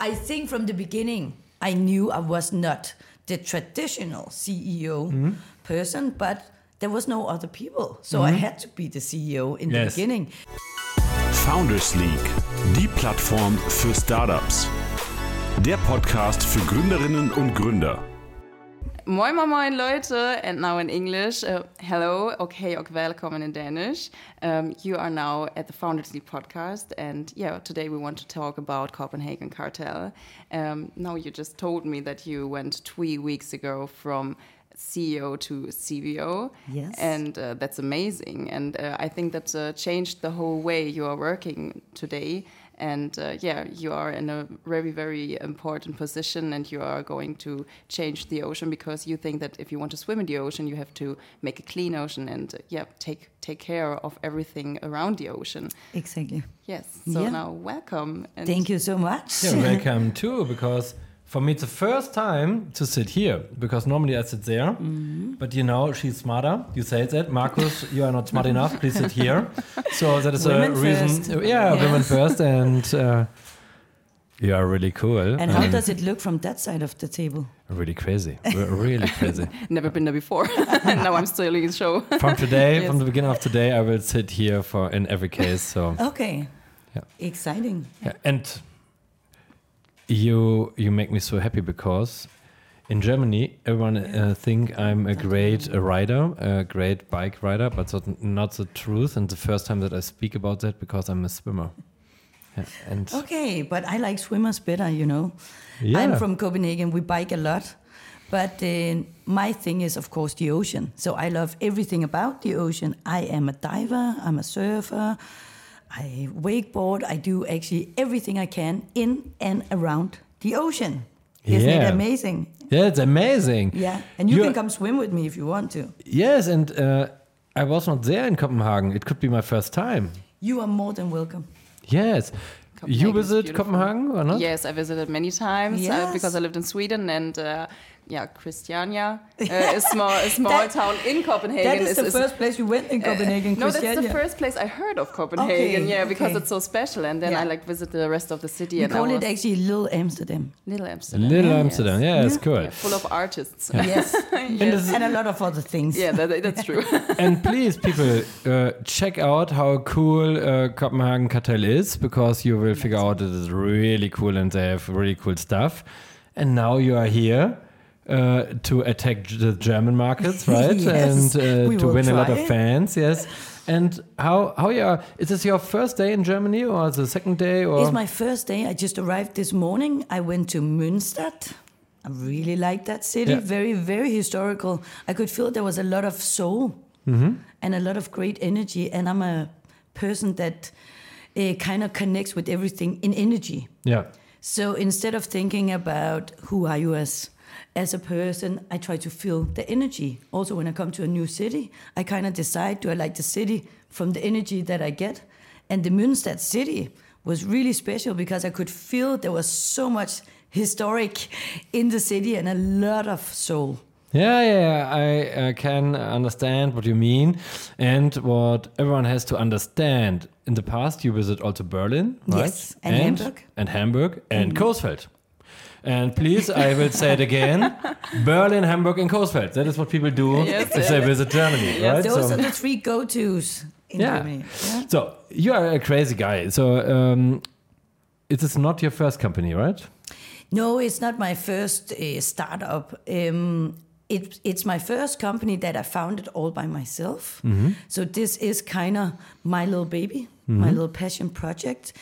I think from the beginning, I knew I was not the traditional CEO Mm-hmm. person, but there was no other people. So I had to be the CEO in the beginning. Founders League, die Plattform für Startups. Der Podcast für Gründerinnen und Gründer. Moin, moin, moin, Leute, and now in English. Uh, hello, okay, och välkommen in Danish. Um, you are now at the Founders League podcast, and yeah, today we want to talk about Copenhagen Cartel. Um, now, you just told me that you went three weeks ago from CEO to CVO. Yes. And uh, that's amazing. And uh, I think that's uh, changed the whole way you are working today. And uh, yeah, you are in a very, very important position and you are going to change the ocean because you think that if you want to swim in the ocean, you have to make a clean ocean and uh, yeah, take, take care of everything around the ocean. Exactly. Yes. So Yeah. now, welcome. And Thank you so much. Yeah, welcome too, because for me it's the first time to sit here because normally I sit there, Mm-hmm. but you know she's smarter. You say that, Marcus. you are not smart enough. Please sit here. So that is Women a reason. first. Yeah, Yes. women first, and uh, you are really cool. And how does it look from that side of the table? really crazy, really crazy. never been there before. now I'm still in the show. From today, Yes. from the beginning of today, I will sit here for in every case. So Okay. Yeah. Exciting. Yeah, and you you make me so happy because in Germany everyone uh, think I'm a great uh, rider, a great bike rider, but that's not the truth. And the first time that I speak about that because I'm a swimmer. Yeah, and Okay, but I like swimmers better, you know. Yeah. I'm from Copenhagen. We bike a lot. But uh, my thing is, of course, the ocean. So I love everything about the ocean. I am a diver, I'm a surfer, I wakeboard, I do actually everything I can in and around the ocean. Isn't Yeah. it amazing? yeah, it's amazing. Yeah. And you You're- can come swim with me if you want to. Yes, and uh, I was not there in Copenhagen. It could be my first time. You are more than welcome. Yes. You Copenhagen is visit. Copenhagen or not? Yes, I visited many times uh, because I lived in Sweden and uh, yeah, Christiania uh, is small, a small That- town in Copenhagen. That is is- the is- first place you went in Copenhagen, Uh, no, that's the first place I heard of Copenhagen. Okay, yeah, because it's so special. And then Yeah. I like visit the rest of the city. We and call I it actually Little Amsterdam. Little Amsterdam. Little yeah, Amsterdam. yes. Yeah, it's cool. Yeah, full of artists. Yes. Yes. and a lot of other things. Yeah, that, that's true. and please, people, uh, check out how cool uh, Copenhagen Cartel is because you will figure out it is really cool and they have really cool stuff. And now you are here uh, to attack the German markets, right? Yes, and uh, we to win a lot of fans, yes. And how how you are? Is this your first day in Germany or the second day? Or It's my first day. I just arrived this morning. I went to Münster. I really like that city. Yeah. Very, very historical. I could feel there was a lot of soul Mm-hmm. and a lot of great energy. And I'm a person that uh, kind of connects with everything in energy. yeah, So instead of thinking about who are you as as a person, I try to feel the energy. Also, when I come to a new city, I kind of decide do I like the city from the energy that I get. And the Münster city was really special because I could feel there was so much historic in the city and a lot of soul. Yeah, yeah. I uh, can understand what you mean, and what everyone has to understand. In the past, you visit also Berlin, right? Yes, and Hamburg. and Hamburg, and Coesfeld. And please, I will say it again: Berlin, Hamburg, and Coesfeld. That is what people do Yes, if they visit Germany, right? Those So- are the three go tos in yeah. Germany. Yeah. So you are a crazy guy. So um, it is not your first company, right? No, it's not my first uh, startup. Um, it, it's my first company that I founded all by myself. So this is kind of my little baby, my little passion project.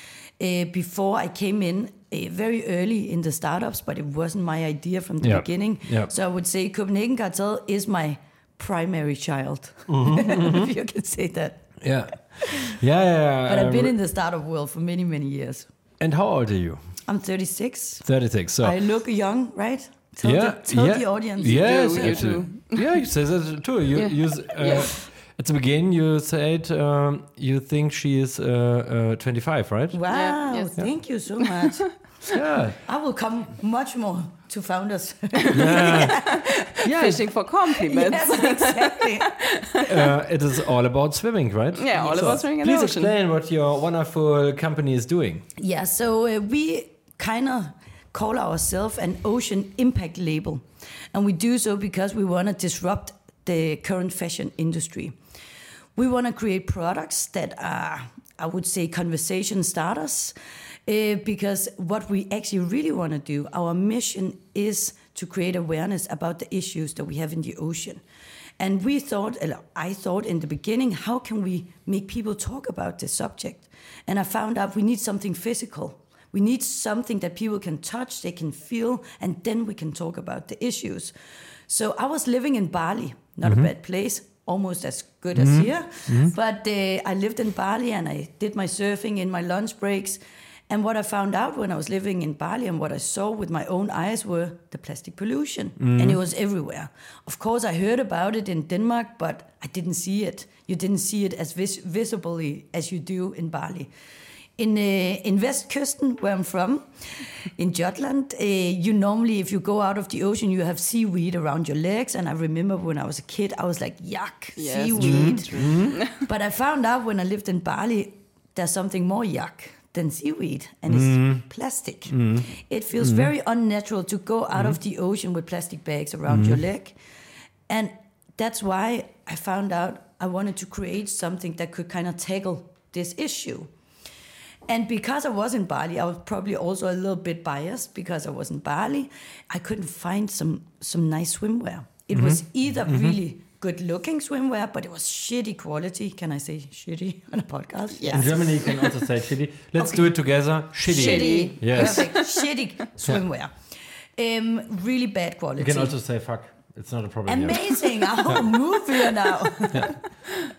Uh, before I came in very early in the startups, but it wasn't my idea from the Yeah. beginning. Yeah. So I would say Copenhagen Cartel is my primary child, if you can say that. Yeah. Yeah, yeah. yeah. But I've been Uh, in the startup world for many, many years. And how old are you? I'm 36. 36. So I look young, right? Tell, yeah, the, tell yeah. the audience. Yes, do, you absolutely. Yeah, you say that too. You, Yeah. you uh, Yeah. At the beginning you said um, you think she is uh, uh, 25, right? Wow, Yeah, yes. thank you so much. Yeah, I will come much more to founders. yeah. yeah. Fishing for compliments. yes, exactly. uh, it is all about swimming, right? Yeah, all about swimming in the Please ocean. explain what your wonderful company is doing. yeah, so uh, we kind of call ourselves an ocean impact label. And we do so because we want to disrupt the current fashion industry. We want to create products that are, I would say, conversation starters. Uh, because what we actually really want to do, our mission is to create awareness about the issues that we have in the ocean. And we thought, I thought in the beginning, how can we make people talk about this subject? And I found out we need something physical. We need something that people can touch, they can feel, and then we can talk about the issues. So I was living in Bali, not mm-hmm. a bad place, almost as good mm-hmm. as here. Mm-hmm. But uh, I lived in Bali and I did my surfing in my lunch breaks. And what I found out when I was living in Bali and what I saw with my own eyes were the plastic pollution. And it was everywhere. Of course, I heard about it in Denmark, but I didn't see it. You didn't see it as vis- visibly as you do in Bali. In, uh, in Vestkysten, where I'm from, in Jutland, uh, you normally, if you go out of the ocean, you have seaweed around your legs. And I remember when I was a kid, I was like, yuck, yes, seaweed. Mm-hmm. but I found out when I lived in Bali, there's something more yuck than seaweed and it's mm. plastic. Mm. It feels mm. very unnatural to go out of the ocean with plastic bags around your leg. And that's why I found out I wanted to create something that could kind of tackle this issue. And because I was in Bali, I was probably also a little bit biased because I was in Bali. I couldn't find some some nice swimwear. It -hmm. was either -hmm. really good looking swimwear, but it was shitty quality. Can I say shitty on a podcast? Yeah. In Germany, you can also say shitty. Let's okay. do it together. Shitty. Shitty. Yes. Perfect. shitty swimwear. Um, really bad quality. You can also say fuck. It's not a problem. Amazing. I'll move here now. yeah.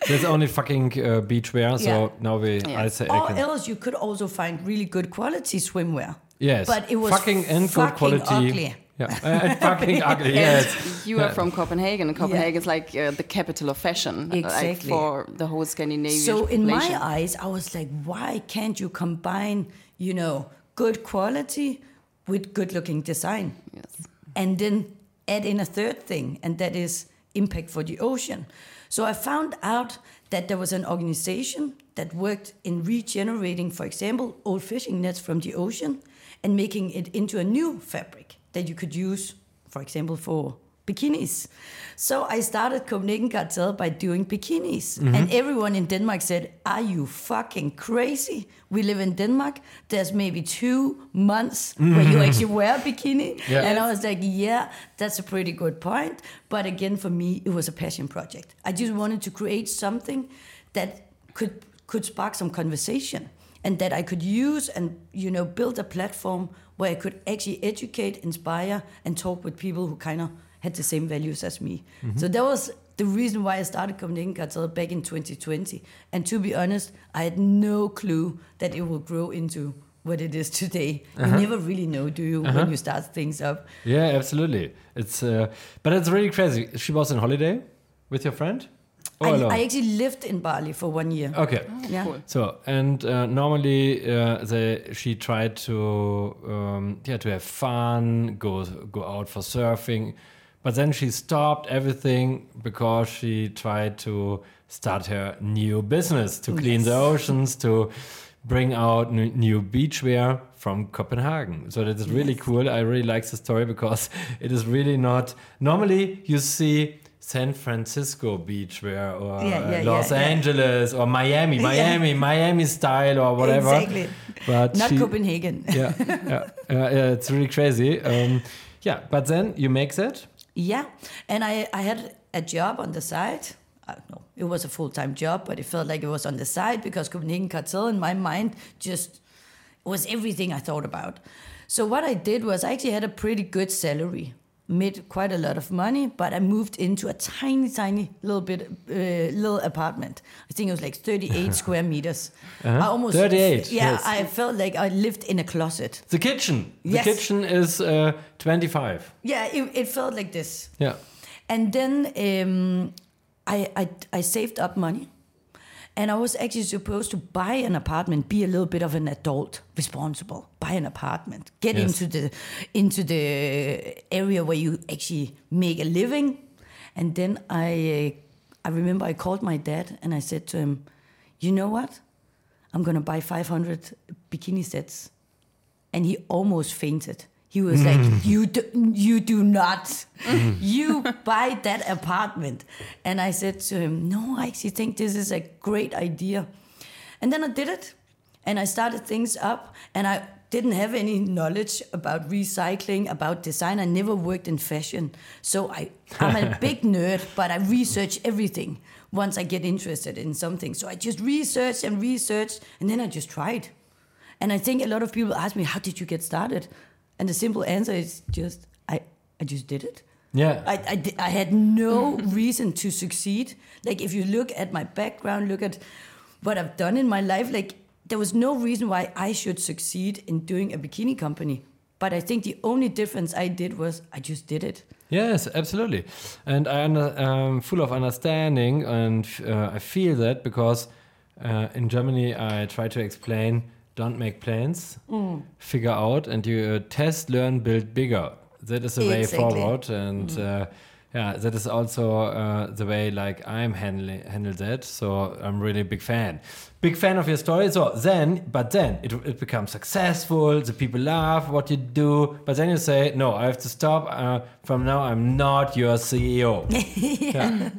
There's only fucking uh, beachwear, so yeah. now we yeah. I say Or I else you could also find really good quality swimwear. Yes. But it was fucking and good quality. Ugly. Yeah, uh, fucking ugly. Yes. You are from Copenhagen, Copenhagen yeah. is like uh, the capital of fashion, exactly. like for the whole Scandinavian. So in my eyes, I was like, why can't you combine, you know, good quality with good-looking design, yes. and then add in a third thing, and that is impact for the ocean. So I found out that there was an organization that worked in regenerating, for example, old fishing nets from the ocean and making it into a new fabric that you could use, for example, for bikinis. So I started Copenhagen Cartel by doing bikinis. Mm-hmm. And everyone in Denmark said, Are you fucking crazy? We live in Denmark. There's maybe two months mm-hmm. where you actually wear a bikini. Yeah. And I was like, Yeah, that's a pretty good point. But again, for me, it was a passion project. I just wanted to create something that could could spark some conversation and that I could use and you know build a platform where I could actually educate, inspire, and talk with people who kind of had the same values as me. Mm-hmm. So that was the reason why I started Copenhagen Cartel back in 2020. And to be honest, I had no clue that it would grow into what it is today. Uh-huh. You never really know, do you, uh-huh. when you start things up? Yeah, absolutely. It's uh, but it's really crazy. She was on holiday with your friend. I, I, actually lived in Bali for one year. Okay. Oh, yeah. Cool. So and uh, normally uh, they, she tried to um, yeah to have fun, go go out for surfing, but then she stopped everything because she tried to start her new business to clean yes. the oceans to bring out new beachwear from Copenhagen. So that is really yes. cool. I really like the story because it is really not normally you see San Francisco beachwear or yeah, yeah, Los yeah, Angeles or Miami, Miami, Miami style or whatever. Exactly. But not she, Copenhagen. yeah, yeah, yeah, it's really crazy. Um, yeah, but then you make that. Yeah, and I I had a job on the side. I don't know, it was a full time job, but it felt like it was on the side because Copenhagen Cartel in my mind just was everything I thought about. So what I did was I actually had a pretty good salary made quite a lot of money, but I moved into a tiny, tiny little bit, uh, little apartment. I think it was like 38 square meters. Uh-huh. I almost 38. Yeah, yes. I felt like I lived in a closet. The kitchen. Yes. The kitchen is uh, 25. Yeah, it, it, felt like this. Yeah. And then um, I, I I saved up money and I was actually supposed to buy an apartment, be a little bit of an adult, responsible, buy an apartment, get yes. into the into the area where you actually make a living. And then I uh, I remember I called my dad and I said to him, "You know what? I'm going to buy 500 bikini sets." and he almost fainted. He was like, mm. "You do, you do not, you buy that apartment." And I said to him, "No, I actually think this is a great idea." And then I did it, and I started things up, and I didn't have any knowledge about recycling, about design. I never worked in fashion, so I I'm a big nerd, but I research everything once I get interested in something. So I just researched and researched, and then I just tried. And I think a lot of people ask me, "How did you get started?" And the simple answer is just, I I just did it. Yeah. I, I, di- I had no reason to succeed. Like, if you look at my background, look at what I've done in my life, like, there was no reason why I should succeed in doing a bikini company. But I think the only difference I did was I just did it. Yes, absolutely, and I am um, full of understanding, and uh, I feel that because uh, in Germany I try to explain: don't make plans, figure out, and you uh, test, learn, build bigger. That is the way Exactly. forward, and uh, yeah, that is also uh, the way like I'm handling handle that. So I'm really a big fan, big fan of your story. So then, but then it it becomes successful. The people love what you do, but then you say, no, I have to stop. Uh, from now, I'm not your CEO. yeah.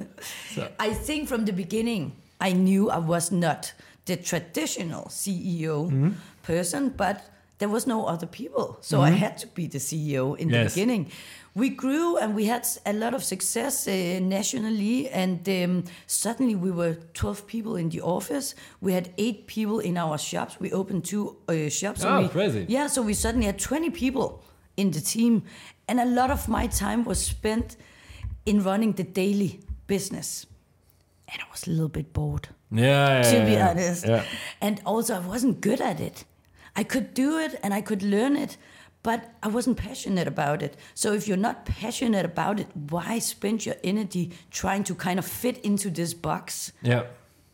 I think from the beginning, I knew I was not the traditional CEO person, but there was no other people. So I had to be the CEO in the beginning. We grew and we had a lot of success uh, nationally, and um, suddenly we were 12 people in the office. We had eight people in our shops. We opened two uh, shops. Oh, we- crazy. Yeah, so we suddenly had 20 people in the team, and a lot of my time was spent in running the daily business. And I was a little bit bored, Yeah, yeah, to be yeah. honest. Yeah. And also, I wasn't good at it. I could do it and I could learn it, but I wasn't passionate about it. So, if you're not passionate about it, why spend your energy trying to kind of fit into this box? Yeah.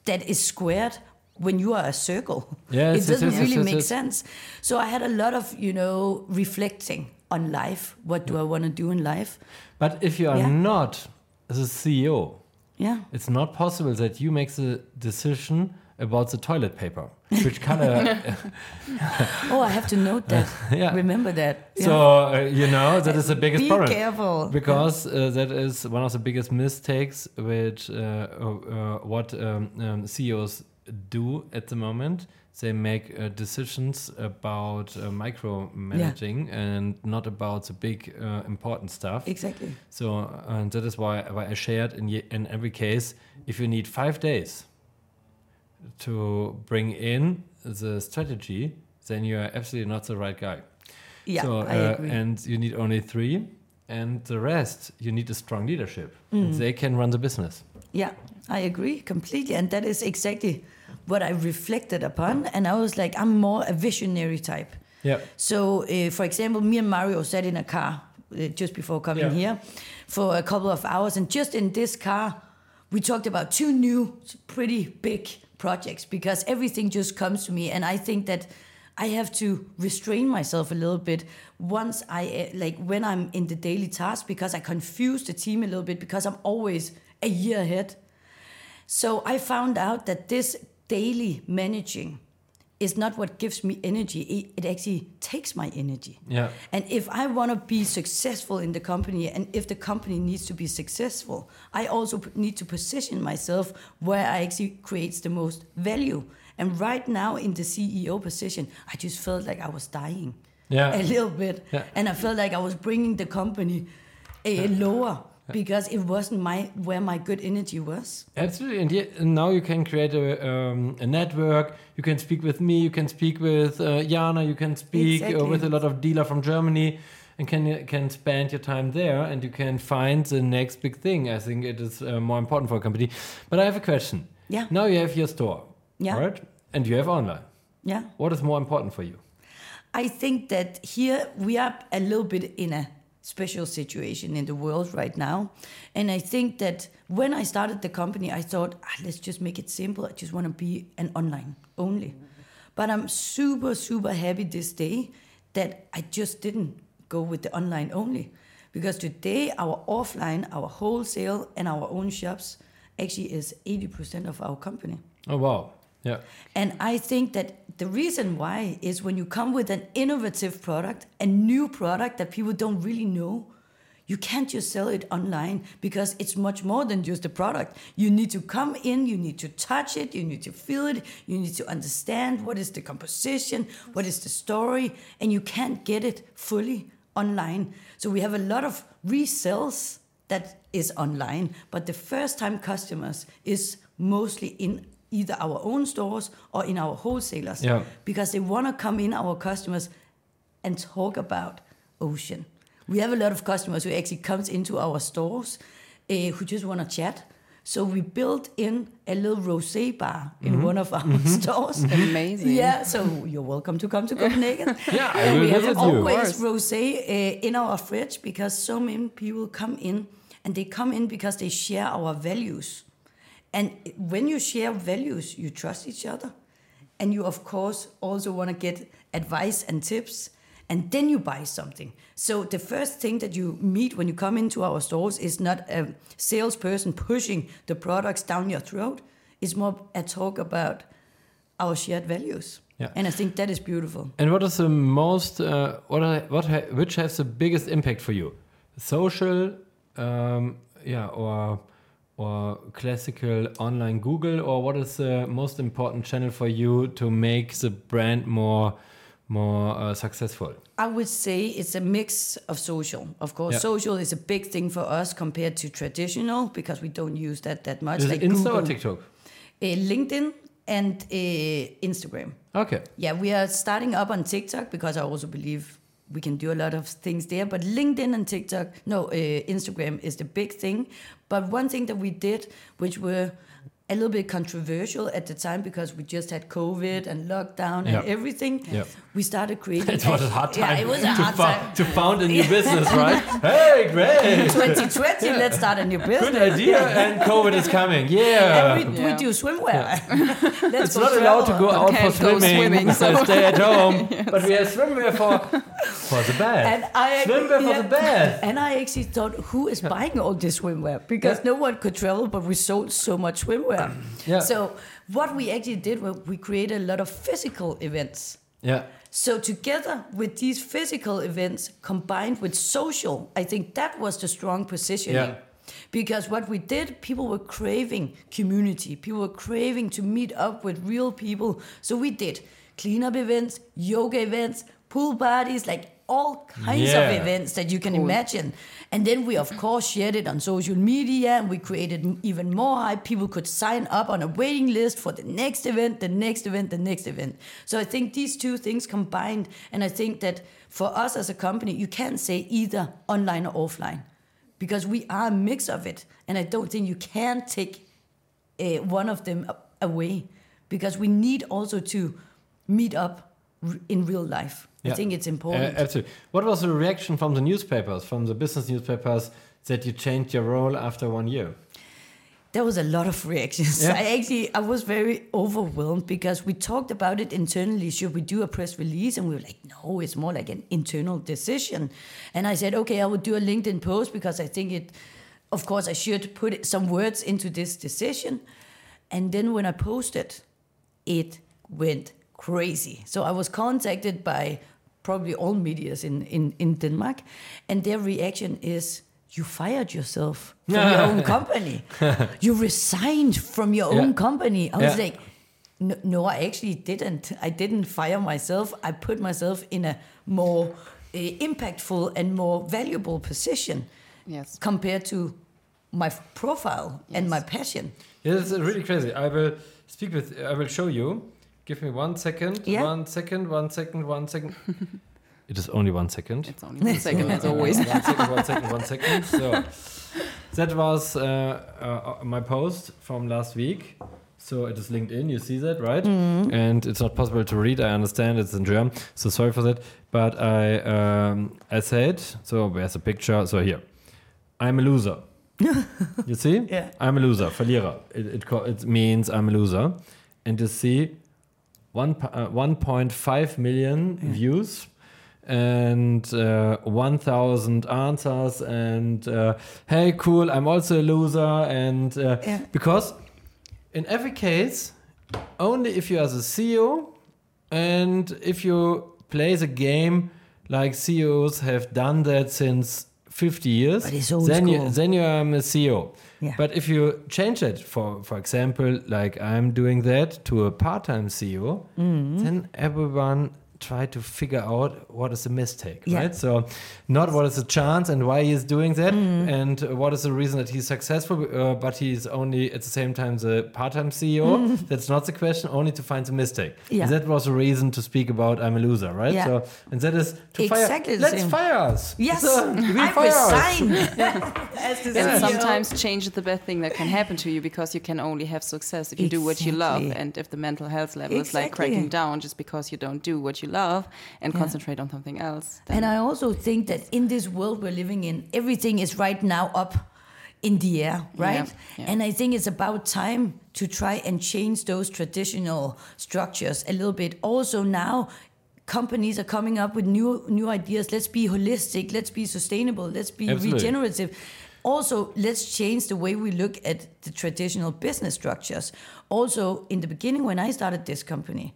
that is squared when you are a circle. Yes, it doesn't really make sense. So I had a lot of, you know, reflecting on life. What do I want to do in life? But if you are Yeah. not the CEO, Yeah. it's not possible that you make the decision about the toilet paper, which color. Oh, I have to note that. Yeah. Remember that. So uh, you know that is the biggest Be problem. careful. because uh, that is one of the biggest mistakes which uh, uh, what um, um, CEOs do at the moment. They make uh, decisions about uh, micromanaging and not about the big uh, important stuff. Exactly. So uh, and that is why, why I shared in, in every case, if you need five days to bring in the strategy, then you are absolutely not the right guy. Yeah, so, I uh, agree. And you need only three, and the rest you need a strong leadership. Mm. They can run the business. Yeah, I agree completely. And that is exactly what I reflected upon. And I was like, I'm more a visionary type. Yeah. So, uh, for example, me and Mario sat in a car uh, just before coming Yeah. here for a couple of hours, and just in this car, we talked about two new, pretty big projects because everything just comes to me, and I think that I have to restrain myself a little bit once I uh, like when I'm in the daily task because I confuse the team a little bit because I'm always a year ahead. So I found out that this daily managing is not what gives me energy. It, it actually takes my energy. Yeah. And if I want to be successful in the company and if the company needs to be successful, I also need to position myself where I actually creates the most value. And right now in the CEO position, I just felt like I was dying Yeah. a little bit. Yeah. And I felt like I was bringing the company uh, lower because it wasn't my where my good energy was. Absolutely, and, yet, and now you can create a, um, a network. You can speak with me. You can speak with uh, Jana. You can speak uh, with a lot of dealer from Germany, and can can spend your time there. And you can find the next big thing. I think it is uh, more important for a company. But I have a question. Yeah. Now you have your store, Yeah. right? And you have online. Yeah. What is more important for you? I think that here we are a little bit in a special situation in the world right now. And I think that when I started the company, I thought, ah, let's just make it simple. I just want to be an online only. But I'm super, super happy this day that I just didn't go with the online only. Because today, our offline, our wholesale, and our own shops actually is 80% of our company. Oh wow! Yeah. And I think that the reason why is when you come with an innovative product, a new product that people don't really know, you can't just sell it online because it's much more than just a product. You need to come in, you need to touch it, you need to feel it, you need to understand what is the composition, what is the story, and you can't get it fully online. So we have a lot of resales that is online, but the first time customers is mostly in either our own stores or in our wholesalers Yeah. because they want to come in our customers and talk about ocean. We have a lot of customers who actually comes into our stores uh, who just want to chat. So we built in a little rosé bar in one of our stores. Amazing. Yeah, so you're welcome to come to Copenhagen. Yeah, I will we have always rosé uh, in our fridge because so many people come in and they come in because they share our values. And when you share values, you trust each other. And you, of course, also want to get advice and tips. And then you buy something. So the first thing that you meet when you come into our stores is not a salesperson pushing the products down your throat. It's more a talk about our shared values. Yeah. And I think that is beautiful. And what is the most, uh, what, are, what ha which has the biggest impact for you? Social, um, yeah, or or classical online Google, or what is the most important channel for you to make the brand more more uh, successful? I would say it's a mix of social. Of course, Yeah. social is a big thing for us compared to traditional because we don't use that that much. Is like it Insta or TikTok? Uh, LinkedIn and uh, Instagram. Okay. Yeah, we are starting up on TikTok because I also believe we can do a lot of things there. But LinkedIn and TikTok, no, uh, Instagram is the big thing. But one thing that we did, which were a little bit controversial at the time because we just had COVID and lockdown Yeah. and everything, Yeah. we started creating. It was a hard time. Yeah, it was a to, hard fo- time. to found a new business, right? hey, great! 2020, let's start a new business. Good idea, and COVID is coming. Yeah. And we, Yeah. we do swimwear. Let's It's go not allowed to go out for Can't go swimming, swimming, so so- stay at home. But we have swimwear for for the bed. And I swimwear for yeah. the bed. And I actually thought, who is buying all this swimwear? Because no one could travel, but we sold so much swimwear. Yeah. So what we actually did was we created a lot of physical events. Yeah. So together with these physical events combined with social, I think that was the strong positioning. Yeah. Because what we did, people were craving community. People were craving to meet up with real people. So we did cleanup events, yoga events, pool parties, like all kinds Yeah. of events that you can imagine. And then we, of course, shared it on social media and we created even more hype. People could sign up on a waiting list for the next event, the next event, the next event. So I think these two things combined, and I think that for us as a company, you can't say either online or offline because we are a mix of it. And I don't think you can take uh, one of them away because we need also to meet up in real life. I think it's Uh, important. absolutely. What was the reaction from the newspapers, from the business newspapers, that you changed your role after one year? There was a lot of reactions. Yeah. I actually I was very overwhelmed because we talked about it internally. Should we do a press release? And we were like, no, it's more like an internal decision. And I said, okay, I would do a LinkedIn post because I think it. Of course, I should put some words into this decision. And then when I posted, it went crazy. So I was contacted by probably all medias in, in, in Denmark, and their reaction is, you fired yourself from your own company. you resigned from your own company. I was Yeah. like, no, no, I actually didn't. I didn't fire myself. I put myself in a more uh, impactful and more valuable position Yes. compared to my f- profile and my passion. Yeah, it's really crazy. I will speak with. I will show you. Give me one second. Yeah. One second. One second. One second. it is only one second. It's only one second, as always. one second, one second, one second. So that was uh, uh, my post from last week. So it is LinkedIn. You see that, right? And it's not possible to read. I understand it's in German. So sorry for that. But I um, I said so. There's a picture. So here, I'm a loser. you see? Yeah. I'm a loser. Verlierer. It, it, co- it means I'm a loser. And you see, one, uh, 1.5 million views and uh, 1000 answers and uh, hey cool i'm also a loser and uh, Yeah. because in every case only if you are the CEO and if you play the game like CEOs have done that since 50 years, then you then you are a CEO. Yeah. But if you change it, for for example, like I'm doing that to a part-time CEO, Mm-hmm. then everyone try to figure out what is the mistake, Yeah. right? So, not what is the chance and why he's doing that, Mm-hmm. and what is the reason that he's successful, uh, but he's only at the same time the part-time CEO. That's not the question. Only to find the mistake. Mm-hmm. Yeah. That was a reason to speak about I'm a loser, right? Yeah. So, and that is to Exactly fire. the Let's same. fire us. Yes, So, we I fire us. resign. As And sometimes change is the best thing that can happen to you because you can only have success if you do what you love. And if the mental health level is like Exactly. cracking down just because you don't do what you love and Yeah. concentrate on something else. And I also think that in this world we're living in, everything is right now up in the air, right? Yeah, yeah. And I think it's about time to try and change those traditional structures a little bit. Also now companies are coming up with new new ideas. Let's be holistic, let's be sustainable, let's be Absolutely. regenerative. Also, let's change the way we look at the traditional business structures. Also, in the beginning when I started this company,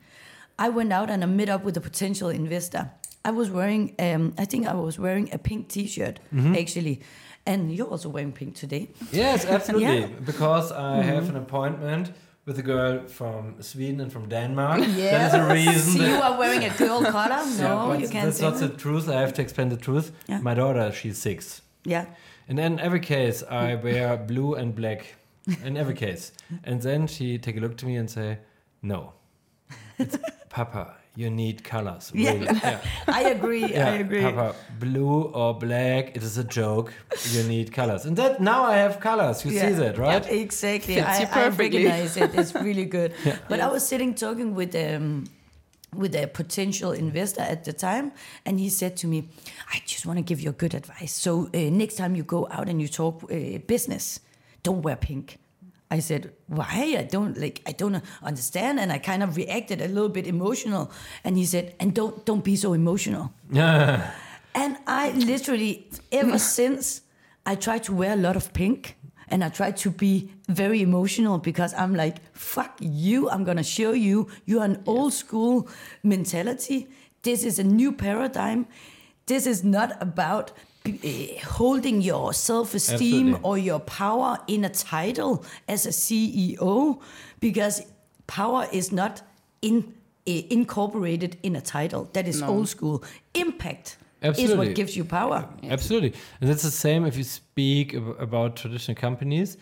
I went out and I met up with a potential investor. I was wearing, um, I think I was wearing a pink T-shirt actually, and you're also wearing pink today. Yes, absolutely. Yeah. Mm-hmm. Because I have an appointment with a girl from Sweden and from Denmark. That is a reason. So you are wearing a girl collar? No, Yeah, you can't That's say not the truth. I have to explain the truth. Yeah. My daughter, she's six. Yeah, And in every case, I wear blue and black. In every case. And then she take a look to me and say, no. It's, Papa, you need colors. Yeah. Really. Yeah. I agree. Yeah, I agree. Papa, blue or black, it is a joke. You need colors. And that now I have colors. You Yeah. see that, right? Yeah, exactly. Fits I, you I perfectly. recognize it. It's really good. But I was sitting talking with um, with a potential investor at the time, and he said to me, "I just want to give you a good advice. So uh, next time you go out and you talk uh, business, don't wear pink." I said, "Why? I don't like. I don't understand." And I kind of reacted a little bit emotional. And he said, "And don't don't be so emotional." And I literally, ever since, I try to wear a lot of pink and I try to be very emotional because I'm like, fuck you, I'm gonna show you, you're an old school mentality. This is a new paradigm. This is not about uh, holding your self esteem Absolutely. or your power in a title as a CEO because power is not in, uh, incorporated in a title. That is old school. Impact is what gives you power. Absolutely. And that's the same if you speak ab- about traditional companies.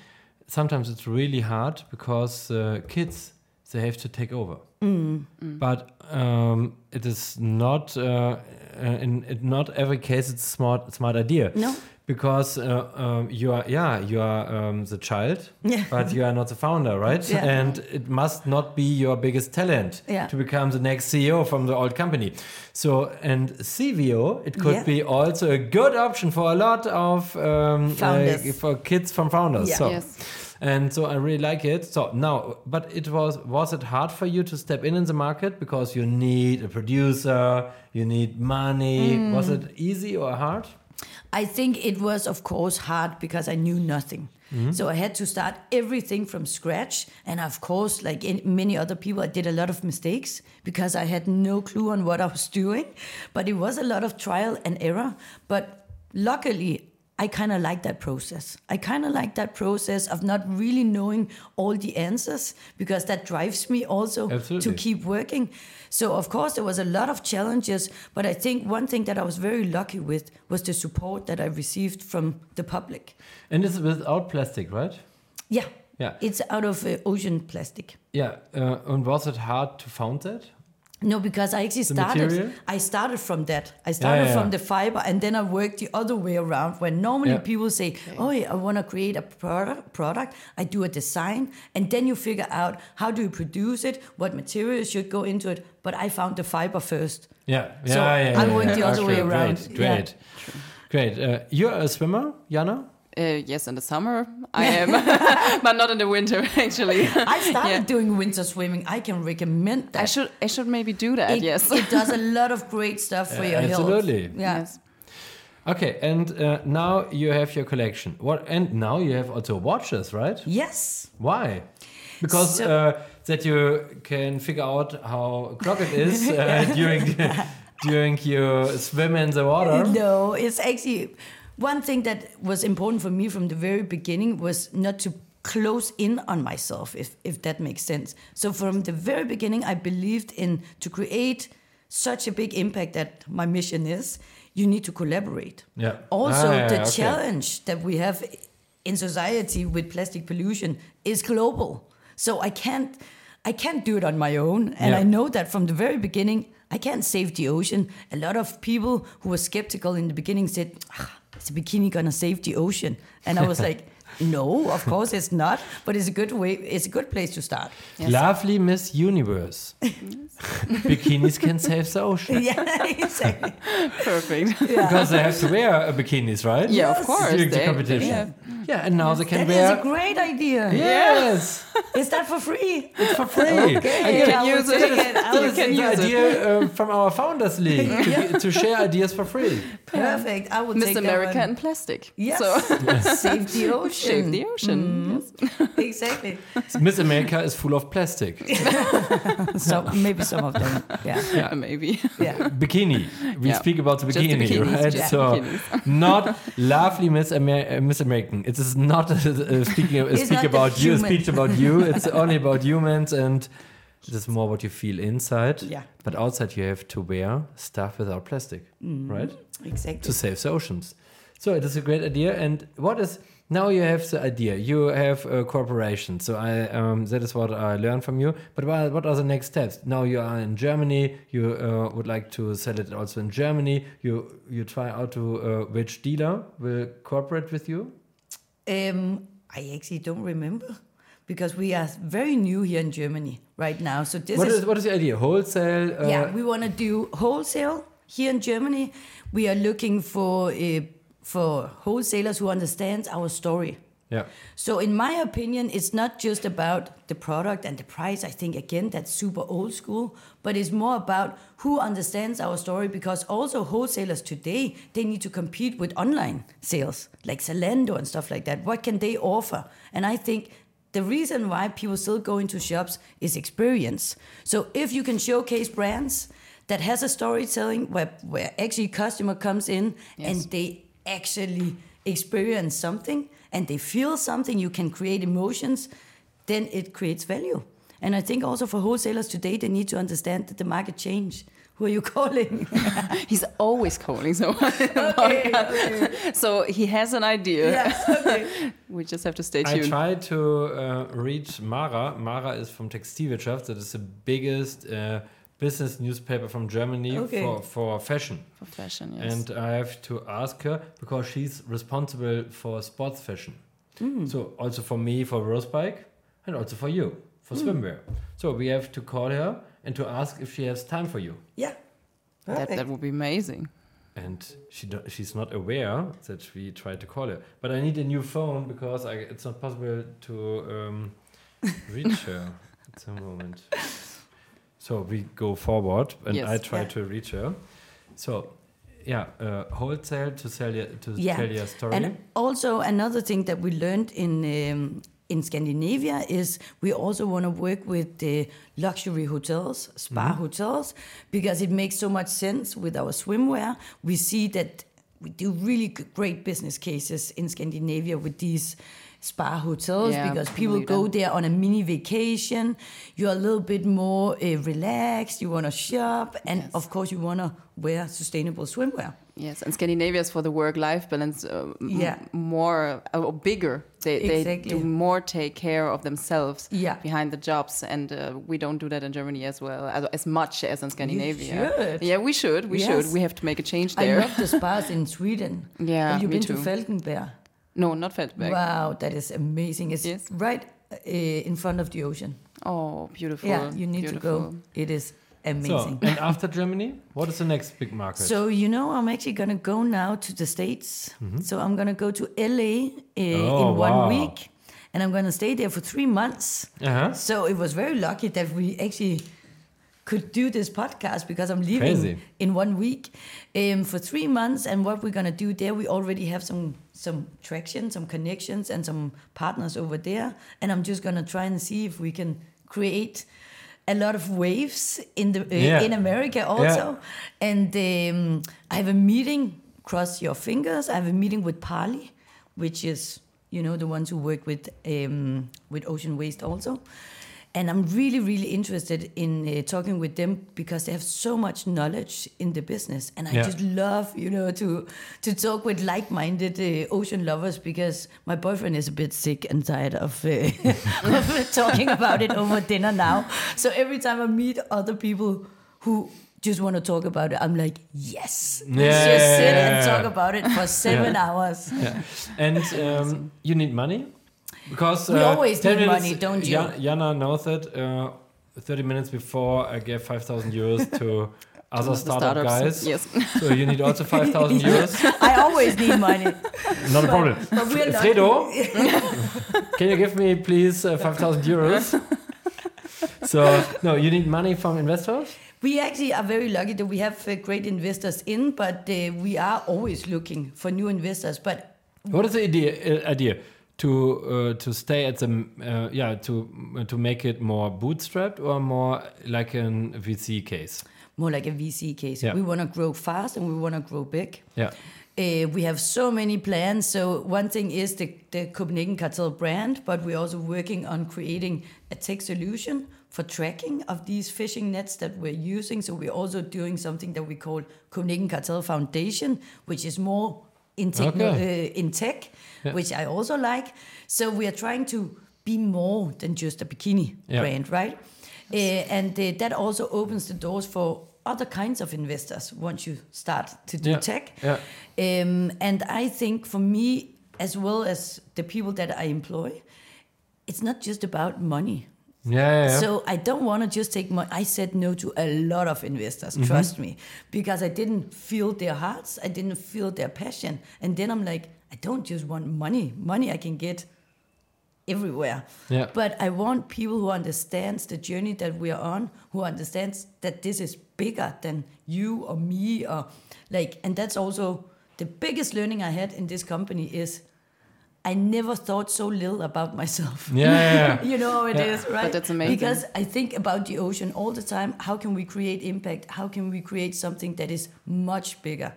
Sometimes it's really hard because uh, kids, they have to take over. But um, it is not, uh, uh, in, in not every case, it's a smart, smart idea. No. Because uh, um, you are, yeah, you are um, the child, Yeah. but you are not the founder, right? Yeah. And it must not be your biggest talent Yeah. to become the next CEO from the old company. So, and CVO, it could Yeah. be also a good option for a lot of um, Founders. uh, for kids from founders. Yeah. So, Yes. And so I really like it. So now, but it was was it hard for you to step in in the market because you need a producer, you need money. Mm. Was it easy or hard? I think it was, of course, hard because I knew nothing. So I had to start everything from scratch. And of course, like in many other people, I did a lot of mistakes because I had no clue on what I was doing. But it was a lot of trial and error. But luckily, I kind of like that process. I kind of like that process of not really knowing all the answers because that drives me also Absolutely. to keep working. So of course there was a lot of challenges, but I think one thing that I was very lucky with was the support that I received from the public. And it's without plastic, right? Yeah. Yeah. It's out of uh, ocean plastic. Yeah. Uh, and was it hard to found that? No, because I actually The started. material? I started from that. I started yeah, from yeah. the fiber, and then I worked the other way around. When normally Yeah. people say, "Oh, yeah, I want to create a product," product, I do a design, and then you figure out how do you produce it, what materials should go into it. But I found the fiber first. Yeah. Yeah. So yeah, I yeah, went yeah. the other way around. Great. Yeah. Great. Great. Uh, you're a swimmer, Jana? Uh, yes, in the summer I am, but not in the winter actually. I started Yeah. doing winter swimming. I can recommend that. I should I should maybe do that. It, yes. it does a lot of great stuff for Yeah, your health. absolutely. Yeah. Yes. Okay, and uh, now you have your collection. What? And now you have also watches, right? Yes. Why? Because So- uh, that you can figure out how o'clock it is uh, during during your swim in the water. No, it's actually one thing that was important for me from the very beginning was not to close in on myself, if if that makes sense. So from the very beginning, I believed in to create such a big impact that my mission is. You need to collaborate. Yeah. Also, Ah, yeah, the okay. challenge that we have in society with plastic pollution is global. So I can't I can't do it on my own. And Yeah. I know that from the very beginning, I can't save the ocean. A lot of people who were skeptical in the beginning said, ah, "Is a bikini gonna save the ocean?" And I was like, "No, of course it's not. But it's a good way. It's a good place to start." Lovely Miss Universe. Bikinis can save the ocean yeah, exactly. Perfect. because they have to wear uh, bikinis, right? Yeah, of course. During the they- competition. yeah. Yeah, and now they can That is wear. a great idea. Yes, Is that for free? it's for free. Okay, can I use it. take it. I You can take The use it. it. idea uh, from our Founders League to, to share ideas for free. Perfect. I will Miss take America that in plastic. Yes. So Save the ocean. save the ocean. Yes. Exactly. Miss America is full of plastic. So maybe some of them. Yeah. Maybe. Yeah. Bikini. We Yeah. speak about the Just the bikini, bikinis, right? just so not lovely Miss, Amer- uh, Miss American. It is not a, a speaking a speak about you, a speech about you. It's only about humans and it is more what you feel inside. Yeah. But outside you have to wear stuff without plastic, Mm-hmm. right? Exactly. To save the oceans. So it is a great idea. And what is now you have the idea. You have a corporation. So I um, that is what I learned from you. But what, what are the next steps? Now you are in Germany. You uh, would like to sell it also in Germany. You you try out to uh, which dealer will cooperate with you? Um, I actually don't remember because we are very new here in Germany right now. So this What is, is what is the idea? Wholesale? Uh, yeah, we want to do wholesale here in Germany. We are looking for uh, for wholesalers who understands our story. Yeah. So, in my opinion, it's not just about the product and the price. I think, again, that's super old school, but it's more about who understands our story because also wholesalers today, they need to compete with online sales like Zalando and stuff like that. What can they offer? And I think the reason why people still go into shops is experience. So, if you can showcase brands, that has a storytelling where, where actually customer comes in Yes. and they actually experience something and they feel something, you can create emotions, then it creates value. And I think also for wholesalers today, they need to understand that the market change. Who are you calling? He's always calling so okay, okay. So he has an idea. Yeah, okay. We just have to stay tuned. I tuned. tried to uh, reach Mara. Mara is from Textilwirtschaft. That is the biggest uh, business newspaper from Germany Okay. for, for fashion. For fashion, yes. And I have to ask her because she's responsible for sports fashion. Mm. So also for me for Rose Bike and also for you for Mm. swimwear. So we have to call her and to ask if she has time for you. Yeah. that, that would be amazing. And she do, she's not aware that we tried to call her. But I need a new phone because I, it's not possible to um, reach her at the moment. So we go forward, and Yes. I try Yeah. to reach her. So, yeah, uh, wholesale to sell your, to Yeah. tell your story. And also another thing that we learned in um, in Scandinavia is we also want to work with the luxury hotels, spa Mm-hmm. hotels, because it makes so much sense with our swimwear. We see that we do really great business cases in Scandinavia with these spa hotels Yeah, because people go there on a mini vacation. You're a little bit more uh, relaxed. You want to shop, and Yes. of course, you want to wear sustainable swimwear. Yes, and Scandinavia is for the work-life balance uh, Yeah. more uh, or bigger. They, they do more take care of themselves Yeah. behind the jobs, and uh, we don't do that in Germany as well, as, as much as in Scandinavia. should. Yeah, we should. We Yes. should. We have to make a change there. I love the spas in Sweden. Yeah, Have you me been too. to Falkenberg? No, not Feldberg. Wow, that is amazing. It's Yes. right uh, in front of the ocean. Oh, beautiful. yeah, you need to go. beautiful. It is so, amazing. and after Germany, what is the next big market? So, you know, I'm actually gonna go now to the states. So I'm gonna go to LA uh, Mm-hmm. Oh, in one wow. week, and I'm gonna stay there for three months. uh-huh. So it was very lucky that we actually could do this podcast because I'm leaving Crazy. in one week um, for three months. And what we're gonna do there, we already have some some traction, some connections, and some partners over there. And I'm just gonna try and see if we can create a lot of waves in the uh, Yeah. in America also. And um, I have a meeting. Cross your fingers. I have a meeting with Parley, which is you know the ones who work with um, with ocean waste also. And I'm really, really interested in uh, talking with them because they have so much knowledge in the business, and I Yeah. just love, you know, to to talk with like-minded uh, ocean lovers because my boyfriend is a bit sick and tired of, uh, of talking about it over dinner now. So every time I meet other people who just want to talk about it, I'm like, yes, let's Yeah, just sit yeah, and yeah. talk about it for seven hours. Yeah. And um, you need money because We uh, always 10 need minutes- money, don't you? Ja- Jana knows it. Uh, Thirty minutes before, I gave five thousand euros to other The startup guys. Yes. So you need also five thousand euros. I always need money. Not a problem. But we're lucky. Fredo, can you give me please uh, five thousand euros? So no, you need money from investors. We actually are very lucky that we have uh, great investors in, but uh, we are always looking for new investors. But What is the idea? Uh, idea to uh, to stay at the uh, yeah to to make it more bootstrapped or more like an VC case? more like a VC case. Yeah. We want to grow fast and we want to grow big. Yeah. Uh, we have so many plans. So one thing is the, the Copenhagen Cartel brand, but we're also working on creating a tech solution for tracking of these fishing nets that we're using. So we're also doing something that we call Copenhagen Cartel Foundation, which is more in, techno- Okay. uh, in tech, Yeah. which I also like. So we are trying to be more than just a bikini Yeah. brand, right? Uh, and uh, that also opens the doors for other kinds of investors once you start to do Yeah. tech. Yeah. Um, and I think for me, as well as the people that I employ, it's not just about money. Yeah, yeah. So I don't want to just take money. I said no to a lot of investors, Mm-hmm. trust me, because I didn't feel their hearts. I didn't feel their passion. And then I'm like, I don't just want money. Money I can get everywhere. Yeah. But I want people who understands the journey that we are on, who understands that this is bigger than you or me or like and that's also the biggest learning I had in this company is I never thought so little about myself. Yeah, yeah, yeah. you know how it is, Yeah. right? that's amazing. Because I think about the ocean all the time. How can we create impact? How can we create something that is much bigger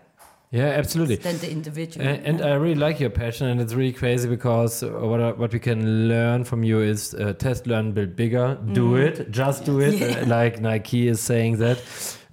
yeah, absolutely. than the individual? And, and I really like your passion, and it's really crazy because uh, what I- what we can learn from you is uh, test, learn, build bigger. Do it, just do it. Yeah. Uh, like Nike is saying that.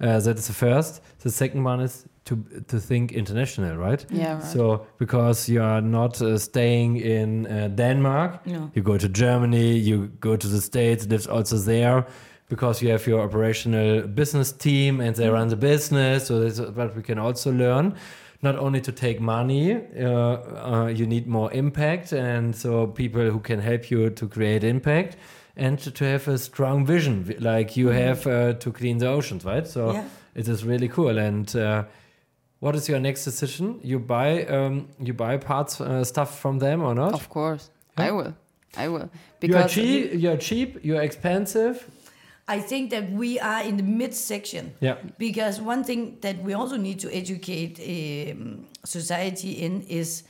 Uh, that is the first. The second one is to to think international, right? Yeah, right. So because you are not uh, staying in uh, Denmark, No. you go to Germany, you go to the States, lives also there. Because you have your operational business team and they run the business, so that's what we can also learn. Not only to take money, uh, uh, you need more impact, and so people who can help you to create impact, and to, have a strong vision, like you have uh, to clean the oceans, right? So Yeah. it is really cool. And uh, what is your next decision? You buy um, you buy parts uh, stuff from them or not? Of course, Yeah. I will. I will. You are Because cheap. You are cheap. You are expensive. I think that we are in the mid section. Yeah. Because one thing that we also need to educate um, society in is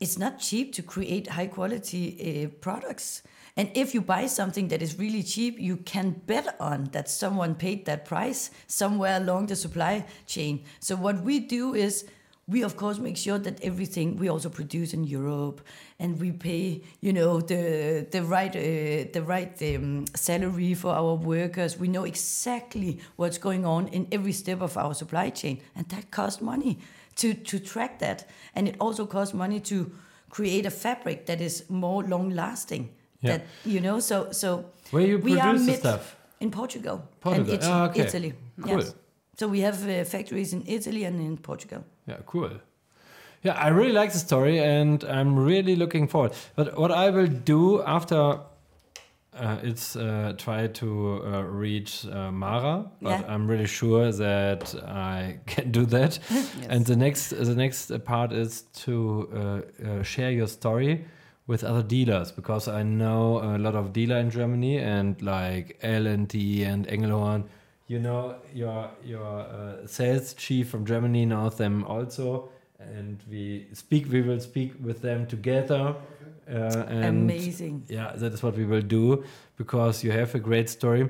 it's not cheap to create high quality uh, products. And if you buy something that is really cheap, you can bet on that someone paid that price somewhere along the supply chain. So what we do is we of course make sure that everything we also produce in Europe and we pay you know the the right uh, the right um, salary for our workers. We know exactly what's going on in every step of our supply chain. And that costs money to to track that. And it also costs money to create a fabric that is more long lasting Yeah. that you know so so Where you we are produce the stuff? in Portugal, Portugal. and Ita- Ah, okay. Italy Cool. yes so we have uh, factories in Italy and in Portugal Yeah, cool. Yeah, I really like the story, and I'm really looking forward. But what I will do after uh, it's uh, try to uh, reach uh, Mara, but Yeah. I'm really sure that I can do that. yes. And the next the next part is to uh, uh, share your story with other dealers because I know a lot of dealer in Germany and like L&T and Engelhorn. You know your your uh, sales chief from Germany knows them also, and we speak. We will speak with them together Uh, and Amazing. Yeah, that is what we will do because you have a great story.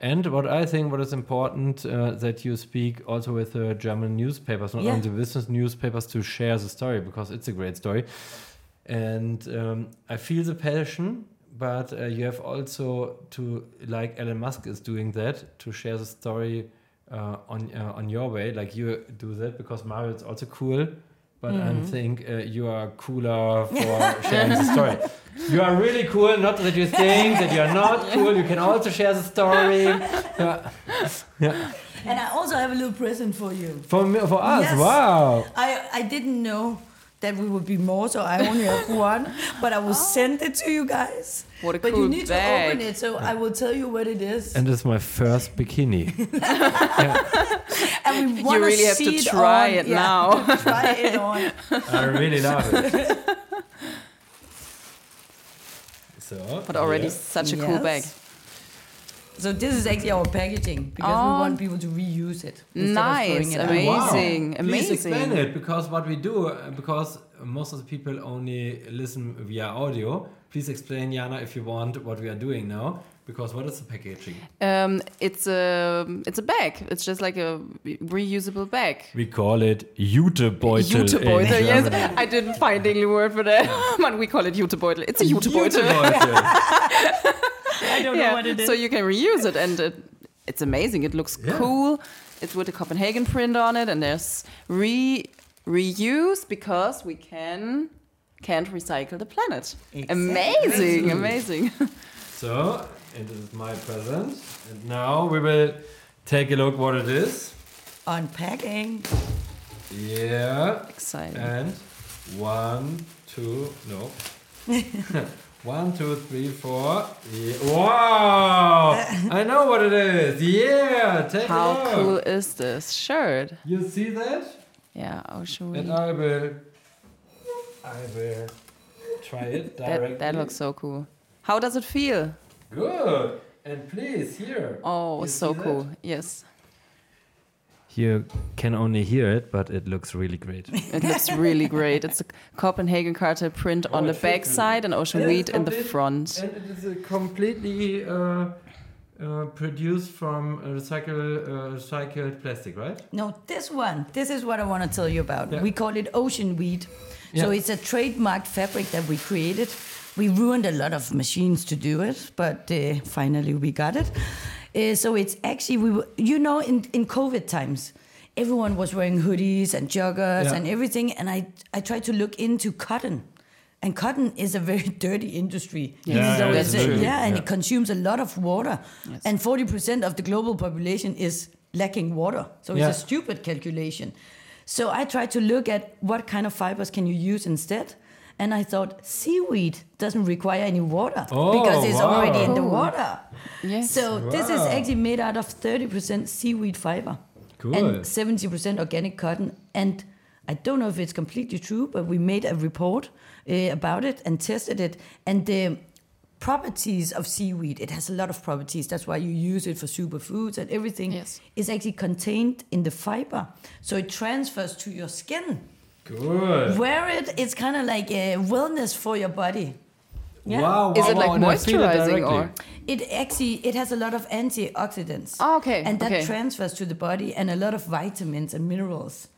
And what I think what is important uh, that you speak also with the German newspapers, not Yeah. only the business newspapers, to share the story because it's a great story. And um, I feel the passion, but uh, you have also to, like Elon Musk is doing that, to share the story uh, on uh, on your way, like you do that because Mario is also cool. But I think uh, you are cooler for sharing the story. You are really cool. Not that you think that you are not cool. You can also share the story. Yeah. yeah. And I also have a little present for you. For me, for us, Yes. wow. I, I didn't know that we would be more, so I only have one. But I will oh. send it to you guys. What a but cool you need bag. to open it, so I will tell you what it is. And it's my first bikini. And we wanna really have to see it try on. it Yeah, now. try it on. I really love it. So, But already yeah. such a cool Yes. bag. So this is actually our packaging because Oh. we want people to reuse it. instead of Nice, it amazing. Wow. Please explain it because what we do, uh, because most of the people only listen via audio. Please explain, Jana, if you want, what we are doing now. Because what is the packaging? Um, it's a it's a bag. It's just like a reusable bag. We call it Jutebeutel. in Jutebeutel. Yes, I didn't find the any word for that, but we call it Jutebeutel. It's a Jutebeutel. Jutebeutel. I don't know what it is. So you can reuse it, and it, it's amazing. It looks Yeah. cool. It's with a Copenhagen print on it, and there's re reuse because we can can't recycle the planet. Amazing, amazing. so, and this is my present. And now we will take a look what it is. Unpacking. Yeah. Exciting. And one, two, no. one, two, three, four. Yeah. Wow! I know what it is. Yeah, take a How look. cool is this shirt? You see that? Yeah, I'll show And you. I will, I will try it directly. That, that looks so cool. How does it feel? good. And please here. Oh, so see that? cool. Yes, You can only hear it, but it looks really great. it looks really great. It's a Copenhagen Cartel print on Oh, the it back side and Ocean weed in the front. And it is a completely uh, uh, produced from uh, recycle, uh, recycled plastic, right? No, this one. This is what I want to tell you about. Yeah. We call it ocean weed. So it's a trademarked fabric that we created. We ruined a lot of machines to do it, but uh, finally we got it. Uh, so it's actually we, were- you know, in in COVID times, everyone was wearing hoodies and joggers Yeah. and everything, and I I tried to look into cotton. And cotton is a very dirty industry. Yes, Yeah, So that's it's a- true. yeah, and Yeah. it consumes a lot of water. Yes. And 40% of the global population is lacking water. So it's Yeah. a stupid calculation. So I tried to look at what kind of fibers can you use instead. And I thought seaweed doesn't require any water Oh, because it's wow. already in the water. Yes. So this is actually made out of 30% seaweed fiber Cool. and 70% organic cotton. And I don't know if it's completely true, but we made a report uh, about it and tested it. And the properties of seaweed, it has a lot of properties. That's why you use it for superfoods and everything Yes. is actually contained in the fiber. So it transfers to your skin. Good. Wear it, it's kind of like a wellness for your body. Yeah. Wow, wow, Is it wow, like and I it moisturizing directly. or? It actually it has a lot of antioxidants. Oh, okay, And that okay. transfers to the body and a lot of vitamins and minerals.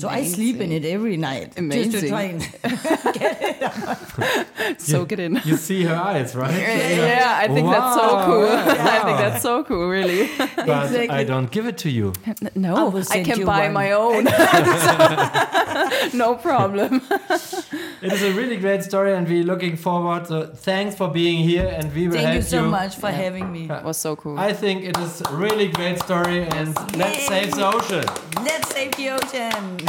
So I sleep in it every night just to Amazing. try and Soak it in. You see her eyes, right? Yeah, I think that's so cool. wow. I think that's so cool, really. But I don't give it to you. I No, will I, can you buy one. my own. So, no problem. It is a really great story, and we're looking forward. So thanks for being here, and we will Thank you help so much for having me. It was so cool. I think it is a really great story, and let's Yay. save the ocean. Let's save the ocean.